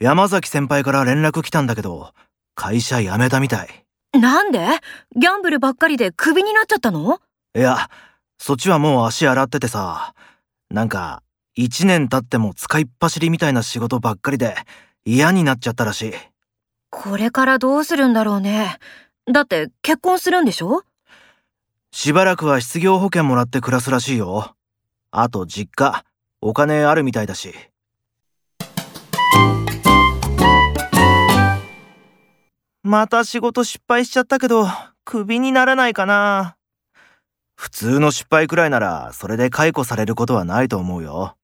山崎先輩から連絡来たんだけど、会社辞めたみたい。なんで？ギャンブルばっかりでクビになっちゃったの？いや、そっちはもう足洗っててさ、なんか、一年経っても使いっ走りみたいな仕事ばっかりで嫌になっちゃったらしい。これからどうするんだろうね。だって結婚するんでしょ？しばらくは失業保険もらって暮らすらしいよ。あと実家、お金あるみたいだし。また仕事失敗しちゃったけど、クビにならないかな。普通の失敗くらいなら、それで解雇されることはないと思うよ。